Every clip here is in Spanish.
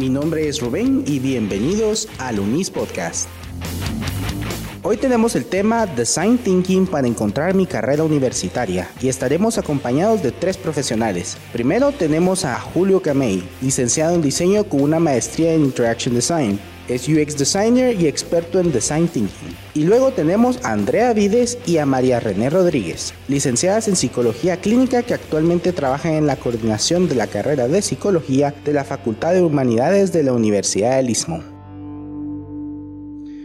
Mi nombre es Rubén y bienvenidos al Unis Podcast. Hoy tenemos el tema Design Thinking para encontrar mi carrera universitaria y estaremos acompañados de tres profesionales. Primero tenemos a Julio Camey, licenciado en diseño con una maestría en Interaction Design. Es UX Designer y experto en Design Thinking. Y luego tenemos a Andrea Vides y a María René Rodríguez, licenciadas en Psicología Clínica que actualmente trabajan en la coordinación de la carrera de Psicología de la Facultad de Humanidades de la Universidad del Istmo.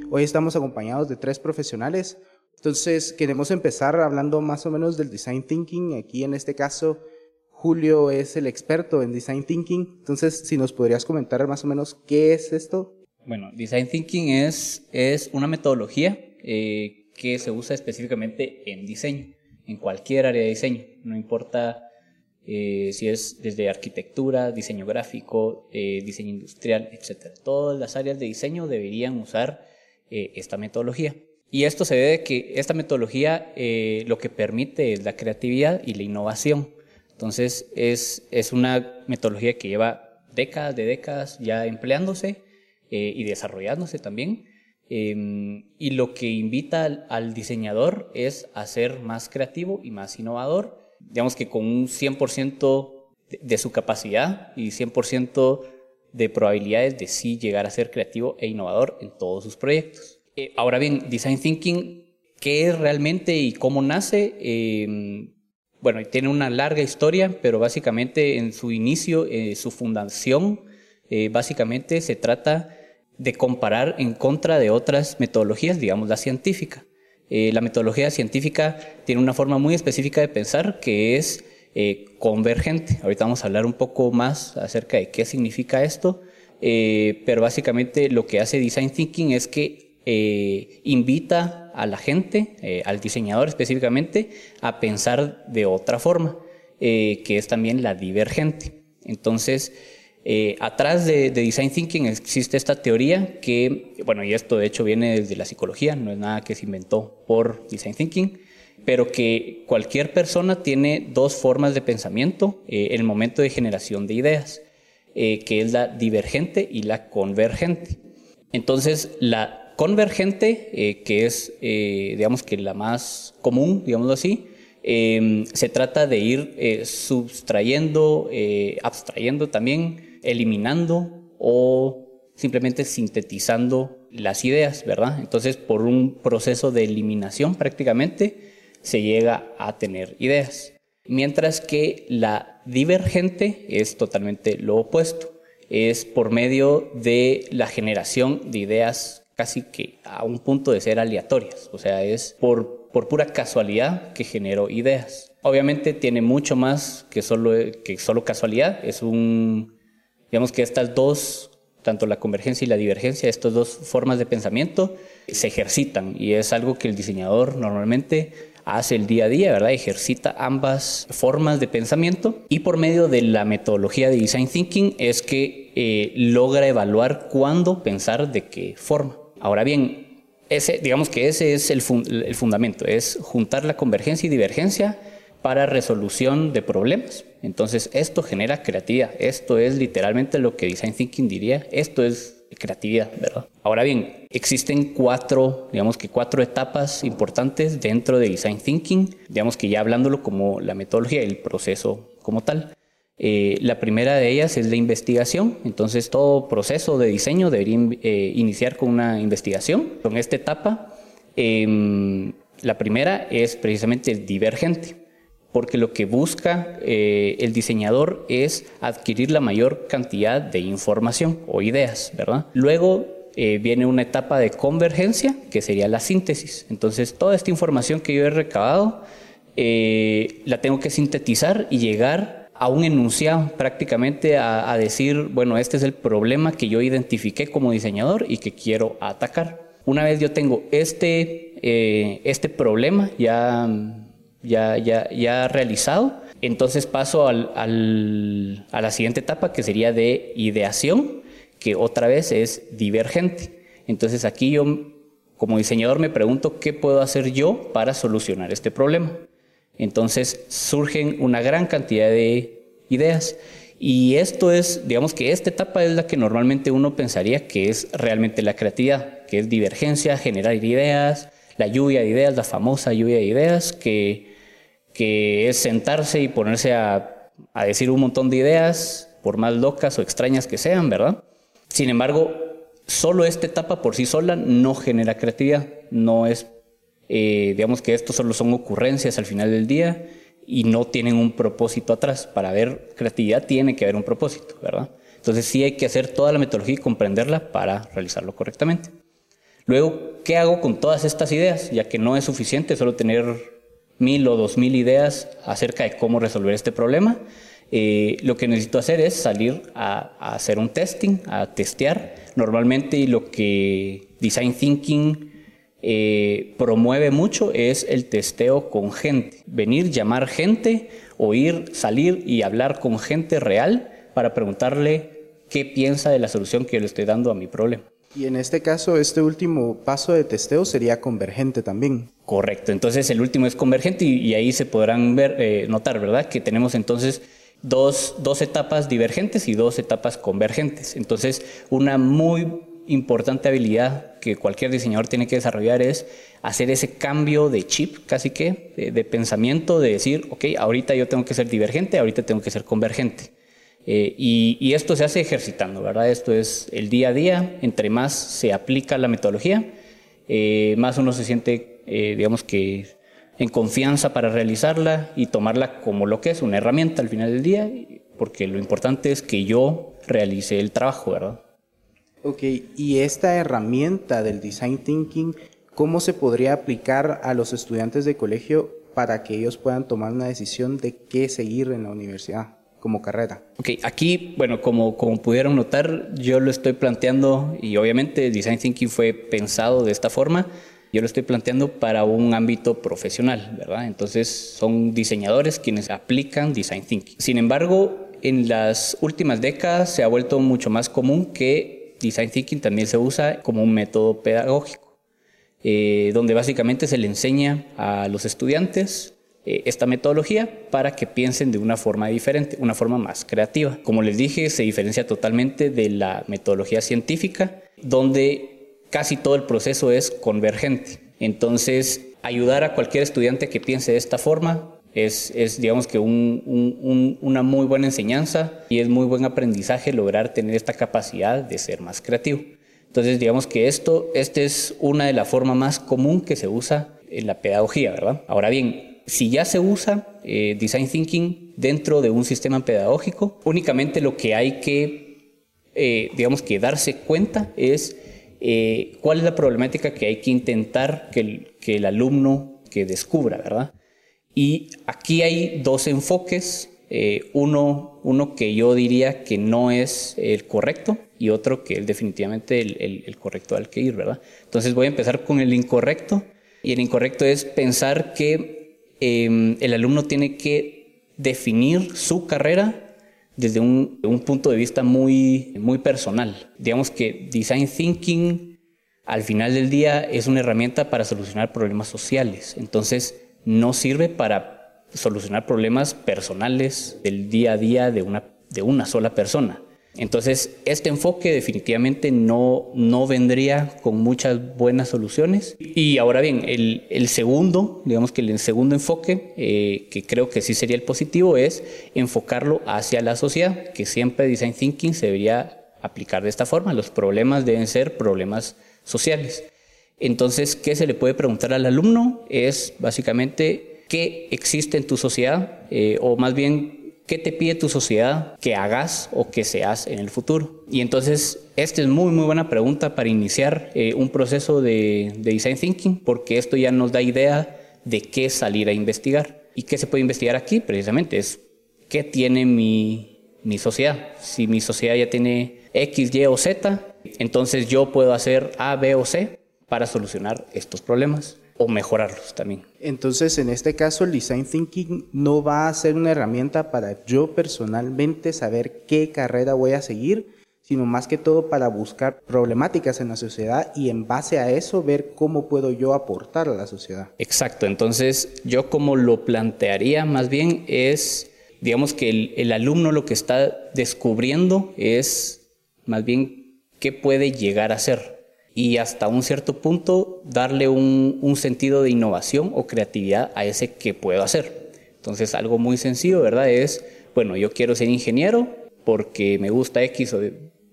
Hoy estamos acompañados de tres profesionales. Entonces, queremos empezar hablando más o menos del design thinking. Aquí en este caso, Julio es el experto en design thinking. Entonces, si nos podrías comentar más o menos qué es esto. Bueno, Design Thinking es, es una metodología eh, que se usa específicamente en diseño, en cualquier área de diseño, no importa eh, si es desde arquitectura, diseño gráfico, eh, diseño industrial, etc. Todas las áreas de diseño deberían usar esta metodología. Y esto se debe a que esta metodología lo que permite es la creatividad y la innovación. Entonces es, es una metodología que lleva décadas de décadas ya empleándose eh, y desarrollándose también. Em, y lo que invita al, diseñador es a ser más creativo y más innovador, digamos que con un 100% de, su capacidad y 100% de probabilidades de sí llegar a ser creativo e innovador en todos sus proyectos. Eh, ahora bien, Design Thinking, ¿qué es realmente y cómo nace? Em, bueno, tiene una larga historia, pero básicamente en su inicio, eh, su fundación, básicamente se trata de comparar en contra de otras metodologías, digamos la científica. Eh, la metodología científica tiene una forma muy específica de pensar que es eh, convergente. Ahorita vamos a hablar un poco más acerca de qué significa esto, eh, pero básicamente lo que hace Design Thinking es que invita a la gente, al diseñador específicamente, a pensar de otra forma, que es también la divergente. Entonces, eh, atrás de, Design Thinking existe esta teoría que, bueno, y esto de hecho viene desde la psicología, no es nada que se inventó por Design Thinking, pero que cualquier persona tiene dos formas de pensamiento eh, en el momento de generación de ideas, eh, que es la divergente y la convergente. Entonces, la convergente, que es, digamos que la más común, digámoslo así, se trata de ir sustrayendo, abstrayendo también eliminando o simplemente sintetizando las ideas, ¿verdad? Entonces, por un proceso de eliminación prácticamente, se llega a tener ideas. Mientras que la divergente es totalmente lo opuesto. Es por medio de la generación de ideas casi que a un punto de ser aleatorias. O sea, es por, por pura casualidad que genero ideas. Obviamente tiene mucho más que solo, que solo casualidad. Es un Digamos que estas dos, tanto la convergencia y la divergencia, estas dos formas de pensamiento se ejercitan y es algo que el diseñador normalmente hace el día a día, ¿verdad? Ejercita ambas formas de pensamiento y por medio de la metodología de Design Thinking es que eh, logra evaluar cuándo pensar de qué forma. Ahora bien, ese, digamos que ese es el, el fundamento, es juntar la convergencia y divergencia para resolución de problemas. Entonces, esto genera creatividad. Esto es literalmente lo que Design Thinking diría. Esto es creatividad, ¿verdad? Ahora bien, existen cuatro, digamos que cuatro etapas importantes dentro de Design Thinking, digamos que ya hablándolo como la metodología, el proceso como tal. Eh, la primera de ellas es la investigación, entonces todo proceso de diseño debería eh, iniciar con una investigación. En esta etapa, em, la primera es precisamente divergente porque lo que busca eh, el diseñador es adquirir la mayor cantidad de información o ideas, ¿verdad? Luego eh, viene una etapa de convergencia, que sería la síntesis. Entonces, toda esta información que yo he recabado, eh, la tengo que sintetizar y llegar a un enunciado prácticamente a, decir, bueno, este es el problema que yo identifiqué como diseñador y que quiero atacar. Una vez yo tengo este, este problema ya ya, ya, ya realizado. Entonces paso al, al, a la siguiente etapa que sería de ideación, que otra vez es divergente. Entonces aquí yo como diseñador me pregunto qué puedo hacer yo para solucionar este problema. Entonces surgen una gran cantidad de ideas Y esto es, digamos que esta etapa es la que normalmente uno pensaría que es realmente la creatividad, que es divergencia, generar ideas, la lluvia de ideas, la famosa lluvia de ideas, que, que es sentarse y ponerse a, a decir un montón de ideas, por más locas o extrañas que sean, ¿verdad? Sin embargo, solo esta etapa por sí sola no genera creatividad, no es, eh, digamos que esto solo son ocurrencias al final del día y no tienen un propósito atrás. Para ver creatividad tiene que haber un propósito, ¿verdad? Entonces sí hay que hacer toda la metodología y comprenderla para realizarlo correctamente. Luego, ¿qué hago con todas estas ideas? Ya que no es suficiente solo tener mil o dos mil ideas acerca de cómo resolver este problema. Eh, lo que necesito hacer es salir a, hacer un testing, a testear. Normalmente lo que Design Thinking eh, promueve mucho es el testeo con gente. Venir, llamar gente, oír, salir y hablar con gente real para preguntarle qué piensa de la solución que le estoy dando a mi problema. Y en este caso, este último paso de testeo sería convergente también. Correcto, entonces el último es convergente y, ahí se podrán ver, eh, notar, ¿verdad? Que tenemos entonces dos, dos etapas divergentes y dos etapas convergentes. Entonces, una muy importante habilidad que cualquier diseñador tiene que desarrollar es hacer ese cambio de chip, casi que, de, pensamiento, de decir, ok, ahorita yo tengo que ser divergente, ahorita tengo que ser convergente. Eh, y, esto se hace ejercitando, ¿verdad? Esto es el día a día, entre más se aplica la metodología, eh, más uno se siente, eh, digamos que, en confianza para realizarla y tomarla como lo que es, una herramienta al final del día, porque lo importante es que yo realice el trabajo, ¿verdad? Ok, y esta herramienta del design thinking, ¿cómo se podría aplicar a los estudiantes de colegio para que ellos puedan tomar una decisión de qué seguir en la universidad como carrera? Ok, aquí, bueno, como, como pudieron notar, yo lo estoy planteando y obviamente design thinking fue pensado de esta forma. Yo lo estoy planteando para un ámbito profesional, ¿verdad? Entonces son diseñadores quienes aplican design thinking. Sin embargo, en las últimas décadas se ha vuelto mucho más común que Design Thinking también se usa como un método pedagógico, eh, donde básicamente se le enseña a los estudiantes esta metodología para que piensen de una forma diferente, una forma más creativa. Como les dije, se diferencia totalmente de la metodología científica, donde casi todo el proceso es convergente. Entonces, ayudar a cualquier estudiante que piense de esta forma es, digamos que una muy buena enseñanza y es muy buen aprendizaje lograr tener esta capacidad de ser más creativo. Entonces, digamos que esto, esta es una de las formas más común que se usa en la pedagogía, ¿verdad? Ahora bien, si ya se usa eh, Design Thinking dentro de un sistema pedagógico, únicamente lo que hay que, eh, digamos que darse cuenta es eh, cuál es la problemática que hay que intentar que el, que el alumno que descubra, ¿verdad? Y aquí hay dos enfoques, eh, uno, uno que yo diría que no es el correcto y otro que es definitivamente el, correcto al que ir, ¿verdad? Entonces voy a empezar con el incorrecto y el incorrecto es pensar que em, el alumno tiene que definir su carrera desde un, un, punto de vista muy, personal. Digamos que design thinking al final del día es una herramienta para solucionar problemas sociales. Entonces, no sirve para solucionar problemas personales del día a día de una sola persona. Entonces, este enfoque definitivamente no, no vendría con muchas buenas soluciones. Y ahora bien, el, segundo, digamos que el segundo enfoque, eh, que creo que sí sería el positivo, es enfocarlo hacia la sociedad, que siempre Design Thinking se debería aplicar de esta forma. Los problemas deben ser problemas sociales. Entonces, ¿qué se le puede preguntar al alumno? Es básicamente qué existe en tu sociedad, eh, o más bien, qué te pide tu sociedad que hagas o que seas en el futuro. Y entonces, esta es muy, muy buena pregunta para iniciar eh, un proceso de, design thinking, porque esto ya nos da idea de qué salir a investigar. ¿Y qué se puede investigar aquí? Precisamente es qué tiene mi, mi sociedad. Si mi sociedad ya tiene X, Y o Z, entonces yo puedo hacer A, B o C para solucionar estos problemas o mejorarlos también. Entonces, en este caso, el design thinking no va a ser una herramienta para yo personalmente saber qué carrera voy a seguir, sino más que todo para buscar problemáticas en la sociedad y en base a eso ver cómo puedo yo aportar a la sociedad. Exacto, entonces yo como lo plantearía más bien es digamos que el, alumno lo que está descubriendo es más bien qué puede llegar a ser y hasta un cierto punto darle un, un, sentido de innovación o creatividad a ese que puedo hacer. Entonces algo muy sencillo, ¿verdad? Es, bueno, yo quiero ser ingeniero porque me gusta X o,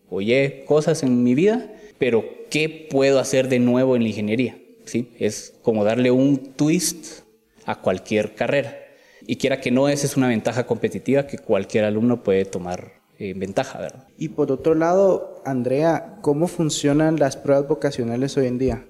o Y cosas en mi vida, pero ¿qué puedo hacer de nuevo en la ingeniería? ¿Sí? Es como darle un twist a cualquier carrera. Y quiera que no, esa es una ventaja competitiva que cualquier alumno puede tomar eh, ventaja, ¿verdad? Y por otro lado, Andrea, ¿cómo funcionan las pruebas vocacionales hoy en día?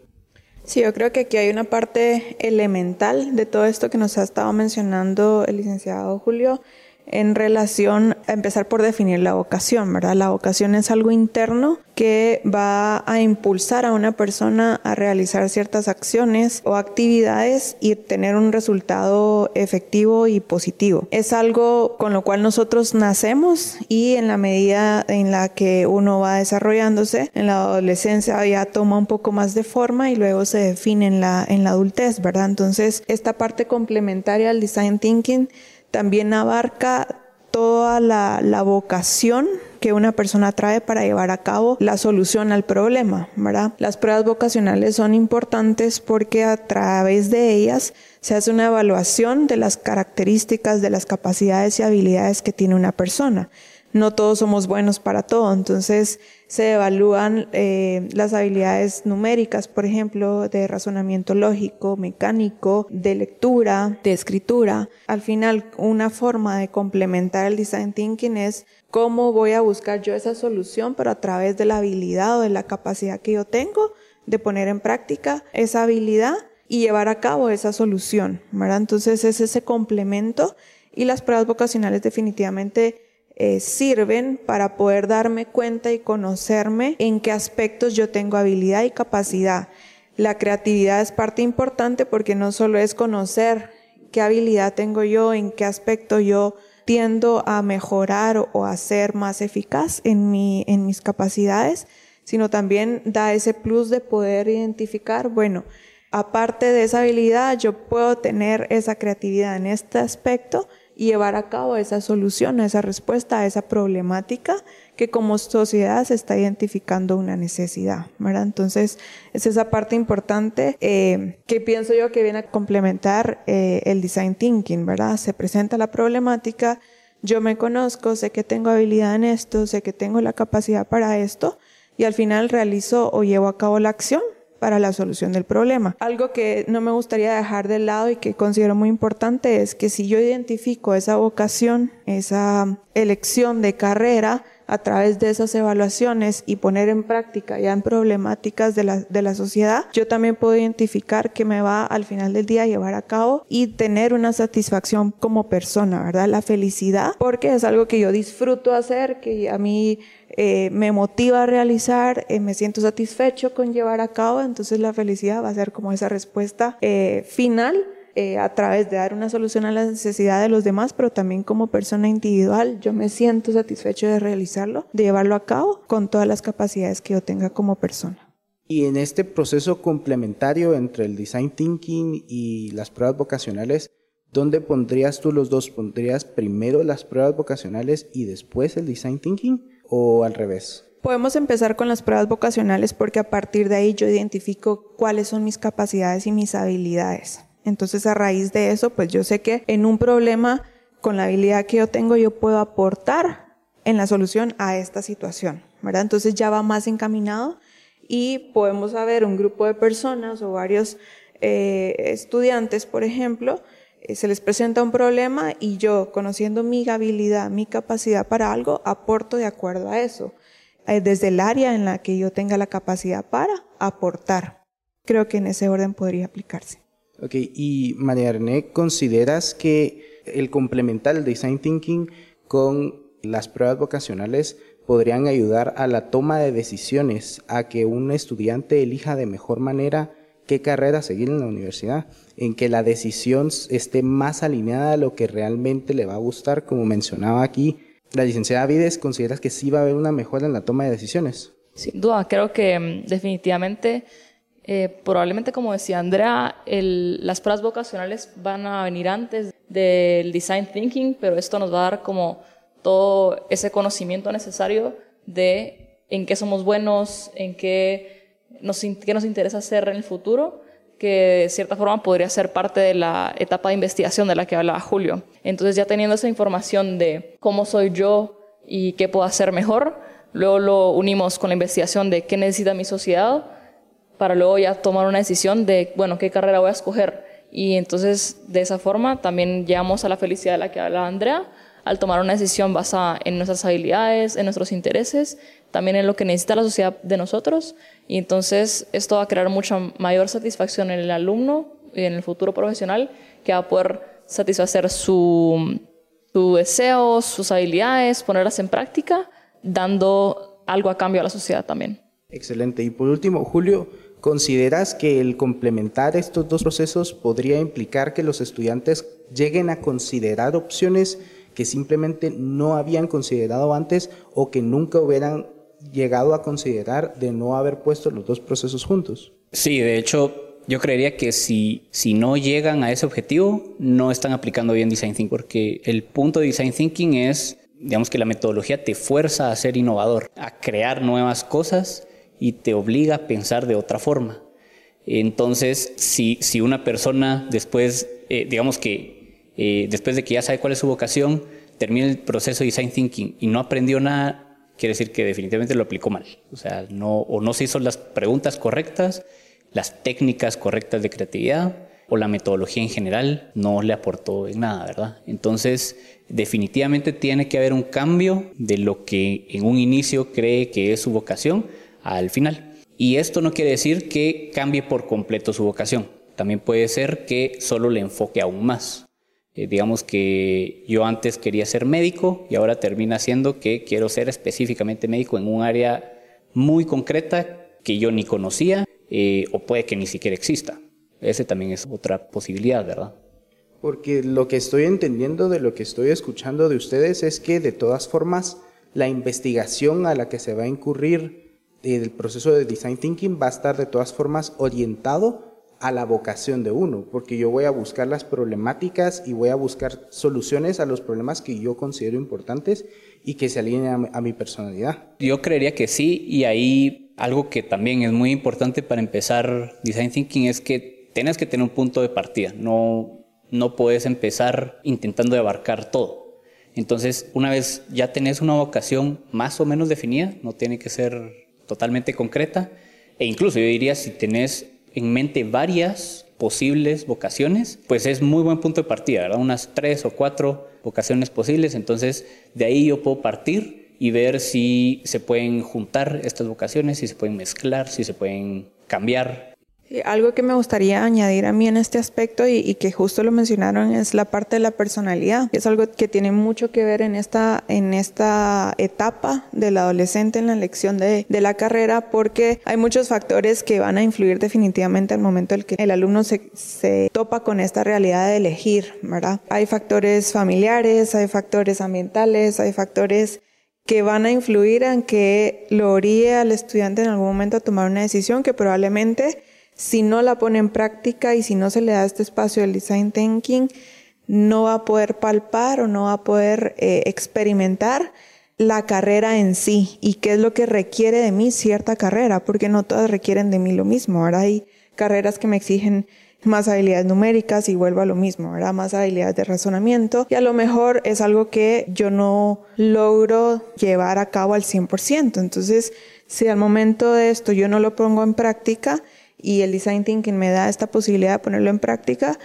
Sí, yo creo que aquí hay una parte elemental de todo esto que nos ha estado mencionando el licenciado Julio, en relación a empezar por definir la vocación, ¿verdad? La vocación es algo interno que va a impulsar a una persona a realizar ciertas acciones o actividades y tener un resultado efectivo y positivo. Es algo con lo cual nosotros nacemos y en la medida en la que uno va desarrollándose, en la adolescencia ya toma un poco más de forma y luego se define en la, en la adultez, ¿verdad? Entonces, esta parte complementaria al design thinking también abarca toda la, vocación que una persona trae para llevar a cabo la solución al problema, ¿verdad? Las pruebas vocacionales son importantes porque a través de ellas se hace una evaluación de las características, de las capacidades y habilidades que tiene una persona no todos somos buenos para todo. Entonces se evalúan eh, las habilidades numéricas, por ejemplo, de razonamiento lógico, mecánico, de lectura, de escritura. Al final, una forma de complementar el design thinking es cómo voy a buscar yo esa solución, pero a través de la habilidad o de la capacidad que yo tengo de poner en práctica esa habilidad y llevar a cabo esa solución, ¿verdad? Entonces es ese complemento y las pruebas vocacionales definitivamente eh, sirven para poder darme cuenta y conocerme en qué aspectos yo tengo habilidad y capacidad. La creatividad es parte importante porque no solo es conocer qué habilidad tengo yo, en qué aspecto yo tiendo a mejorar o a ser más eficaz en, mi, en mis capacidades, sino también da ese plus de poder identificar, bueno, aparte de esa habilidad, yo puedo tener esa creatividad en este aspecto y llevar a cabo esa solución, esa respuesta a esa problemática que como sociedad se está identificando una necesidad, ¿verdad? Entonces, es esa parte importante eh, que pienso yo que viene a complementar eh, el design thinking, ¿verdad? Se presenta la problemática, yo me conozco, sé que tengo habilidad en esto, sé que tengo la capacidad para esto, y al final realizo o llevo a cabo la acción para la solución del problema. Algo que no me gustaría dejar de lado y que considero muy importante es que si yo identifico esa vocación, esa elección de carrera, a través de esas evaluaciones y poner en práctica ya en problemáticas de la, de la sociedad, yo también puedo identificar que me va al final del día a llevar a cabo y tener una satisfacción como persona, ¿verdad? La felicidad, porque es algo que yo disfruto hacer, que a mí eh, me motiva a realizar, eh, me siento satisfecho con llevar a cabo, entonces la felicidad va a ser como esa respuesta eh, final a través de dar una solución a la necesidad de los demás, pero también como persona individual, yo me siento satisfecho de realizarlo, de llevarlo a cabo con todas las capacidades que yo tenga como persona. Y en este proceso complementario entre el design thinking y las pruebas vocacionales, ¿dónde pondrías tú los dos? ¿Pondrías primero las pruebas vocacionales y después el design thinking o al revés? Podemos empezar con las pruebas vocacionales porque a partir de ahí yo identifico cuáles son mis capacidades y mis habilidades. Entonces a raíz de eso, pues yo sé que en un problema, con la habilidad que yo tengo, yo puedo aportar en la solución a esta situación, ¿verdad? Entonces ya va más encaminado y podemos saber un grupo de personas o varios eh, estudiantes, por ejemplo, se les presenta un problema y yo, conociendo mi habilidad, mi capacidad para algo, aporto de acuerdo a eso, eh, desde el área en la que yo tenga la capacidad para aportar. Creo que en ese orden podría aplicarse. Ok, y María René, ¿consideras que el complementar el design thinking con las pruebas vocacionales podrían ayudar a la toma de decisiones, a que un estudiante elija de mejor manera qué carrera seguir en la universidad, en que la decisión esté más alineada a lo que realmente le va a gustar, como mencionaba aquí la licenciada Vides, ¿consideras que sí va a haber una mejora en la toma de decisiones? Sin duda, creo que mm, definitivamente Eh, probablemente, como decía Andrea, las pruebas vocacionales van a venir antes del design thinking, pero esto nos va a dar como todo ese conocimiento necesario de en qué somos buenos, en qué nos, qué nos interesa hacer en el futuro, que de cierta forma podría ser parte de la etapa de investigación de la que hablaba Julio. Entonces ya teniendo esa información de cómo soy yo y qué puedo hacer mejor, luego lo unimos con la investigación de qué necesita mi sociedad, para luego ya tomar una decisión de, bueno, qué carrera voy a escoger. Y entonces de esa forma también llegamos a la felicidad de la que hablaba Andrea, al tomar una decisión basada en nuestras habilidades, en nuestros intereses, también en lo que necesita la sociedad de nosotros. Y entonces esto va a crear mucha mayor satisfacción en el alumno y en el futuro profesional que va a poder satisfacer su, su deseos, sus habilidades, ponerlas en práctica, dando algo a cambio a la sociedad también. Excelente. Y por último, Julio, ¿consideras que el complementar estos dos procesos podría implicar que los estudiantes lleguen a considerar opciones que simplemente no habían considerado antes o que nunca hubieran llegado a considerar de no haber puesto los dos procesos juntos. Sí, de hecho, yo creería que si, si no llegan a ese objetivo, no están aplicando bien Design Thinking, porque el punto de Design Thinking es, digamos que la metodología te fuerza a ser innovador, a crear nuevas cosas y te obliga a pensar de otra forma. Entonces, si, si una persona después, eh, digamos que eh, después de que ya sabe cuál es su vocación, termina el proceso de design thinking y no aprendió nada, quiere decir que definitivamente lo aplicó mal. O sea, no, o no se hizo las preguntas correctas, las técnicas correctas de creatividad o la metodología en general no le aportó en nada, ¿verdad? Entonces, definitivamente tiene que haber un cambio de lo que en un inicio cree que es su vocación al final. Y esto no quiere decir que cambie por completo su vocación. También puede ser que solo le enfoque aún más. Eh, digamos que yo antes quería ser médico y ahora termina siendo que quiero ser específicamente médico en un área muy concreta que yo ni conocía eh, o puede que ni siquiera exista. Ese también es otra posibilidad, ¿verdad? Porque lo que estoy entendiendo de lo que estoy escuchando de ustedes es que de todas formas la investigación a la que se va a incurrir el proceso de design thinking va a estar de todas formas orientado a la vocación de uno, porque yo voy a buscar las problemáticas y voy a buscar soluciones a los problemas que yo considero importantes y que se alineen a, mi personalidad. Yo creería que sí, y ahí algo que también es muy importante para empezar Design Thinking es que tienes que tener un punto de partida, no, no puedes empezar intentando abarcar todo. Entonces, una vez ya tenés una vocación más o menos definida, no tiene que ser totalmente concreta, e incluso yo diría si tenés en mente varias posibles vocaciones, pues es muy buen punto de partida, ¿verdad? Unas tres o cuatro vocaciones posibles, entonces de ahí yo puedo partir y ver si se pueden juntar estas vocaciones, si se pueden mezclar, si se pueden cambiar algo que me gustaría añadir a mí en este aspecto y, que justo lo mencionaron es la parte de la personalidad. Es algo que tiene mucho que ver en esta, en esta etapa del adolescente en la elección de, de la carrera porque hay muchos factores que van a influir definitivamente al momento en que el alumno se, se topa con esta realidad de elegir, ¿verdad? Hay factores familiares, hay factores ambientales, hay factores que van a influir en que lo oríe al estudiante en algún momento a tomar una decisión que probablemente si no la pone en práctica y si no se le da este espacio del design thinking, no va a poder palpar o no va a poder eh, experimentar la carrera en sí y qué es lo que requiere de mí cierta carrera, porque no todas requieren de mí lo mismo. Ahora hay carreras que me exigen más habilidades numéricas y vuelvo a lo mismo. Más habilidades de razonamiento y a lo mejor es algo que yo no logro llevar a cabo al 100%. Entonces, si al momento de esto yo no lo pongo en práctica, y el design thinking me da esta posibilidad de ponerlo en práctica,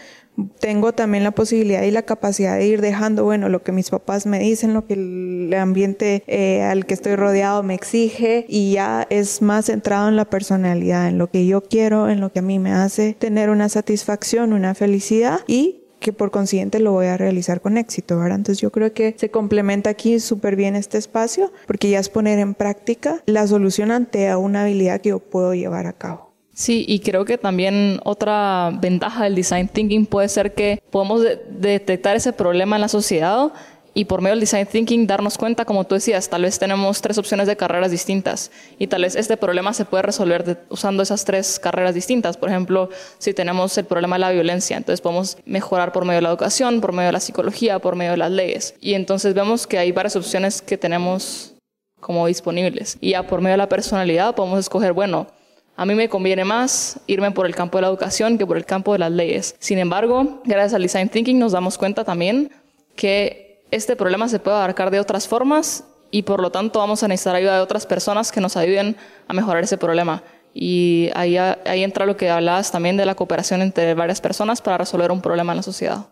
tengo también la posibilidad y la capacidad de ir dejando, bueno, lo que mis papás me dicen, lo que el ambiente eh, al que estoy rodeado me exige y ya es más centrado en la personalidad, en lo que yo quiero, en lo que a mí me hace tener una satisfacción, una felicidad y que por consiguiente lo voy a realizar con éxito, ¿verdad? Entonces yo creo que se complementa aquí súper bien este espacio porque ya es poner en práctica la solución ante una habilidad que yo puedo llevar a cabo. Sí, y creo que también otra ventaja del design thinking puede ser que podemos detectar ese problema en la sociedad y por medio del design thinking darnos cuenta, como tú decías, tal vez tenemos tres opciones de carreras distintas y tal vez este problema se puede resolver usando esas tres carreras distintas. Por ejemplo, si tenemos el problema de la violencia, entonces podemos mejorar por medio de la educación, por medio de la psicología, por medio de las leyes. Y entonces vemos que hay varias opciones que tenemos como disponibles. Y ya por medio de la personalidad podemos escoger, bueno, a mí me conviene más irme por el campo de la educación que por el campo de las leyes. Sin embargo, gracias al design thinking nos damos cuenta también que este problema se puede abarcar de otras formas y por lo tanto vamos a necesitar ayuda de otras personas que nos ayuden a mejorar ese problema. Y ahí, entra lo que hablabas también de la cooperación entre varias personas para resolver un problema en la sociedad.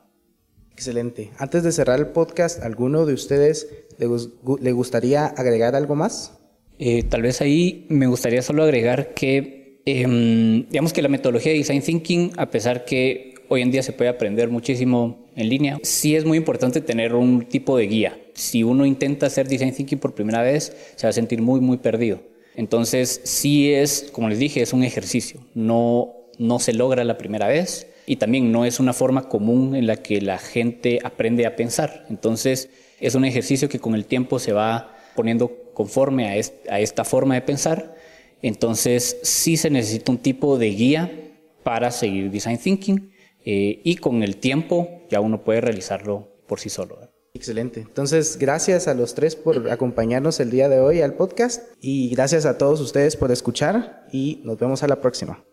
Excelente. Antes de cerrar el podcast, ¿alguno de ustedes le, gustaría agregar algo más? Eh, tal vez ahí me gustaría solo agregar que, em, digamos que la metodología de Design Thinking, a pesar que hoy en día se puede aprender muchísimo en línea. Sí es muy importante tener un tipo de guía. Si uno intenta hacer design thinking por primera vez, se va a sentir muy, muy perdido. Entonces, sí es, como les dije, es un ejercicio. No, no se logra la primera vez y también no es una forma común en la que la gente aprende a pensar. Entonces, es un ejercicio que con el tiempo se va poniendo conforme a, esta forma de pensar. Entonces, sí se necesita un tipo de guía para seguir design thinking eh, y con el tiempo ya uno puede realizarlo por sí solo. Excelente. Entonces, gracias a los tres por acompañarnos el día de hoy al podcast y gracias a todos ustedes por escuchar y nos vemos a la próxima.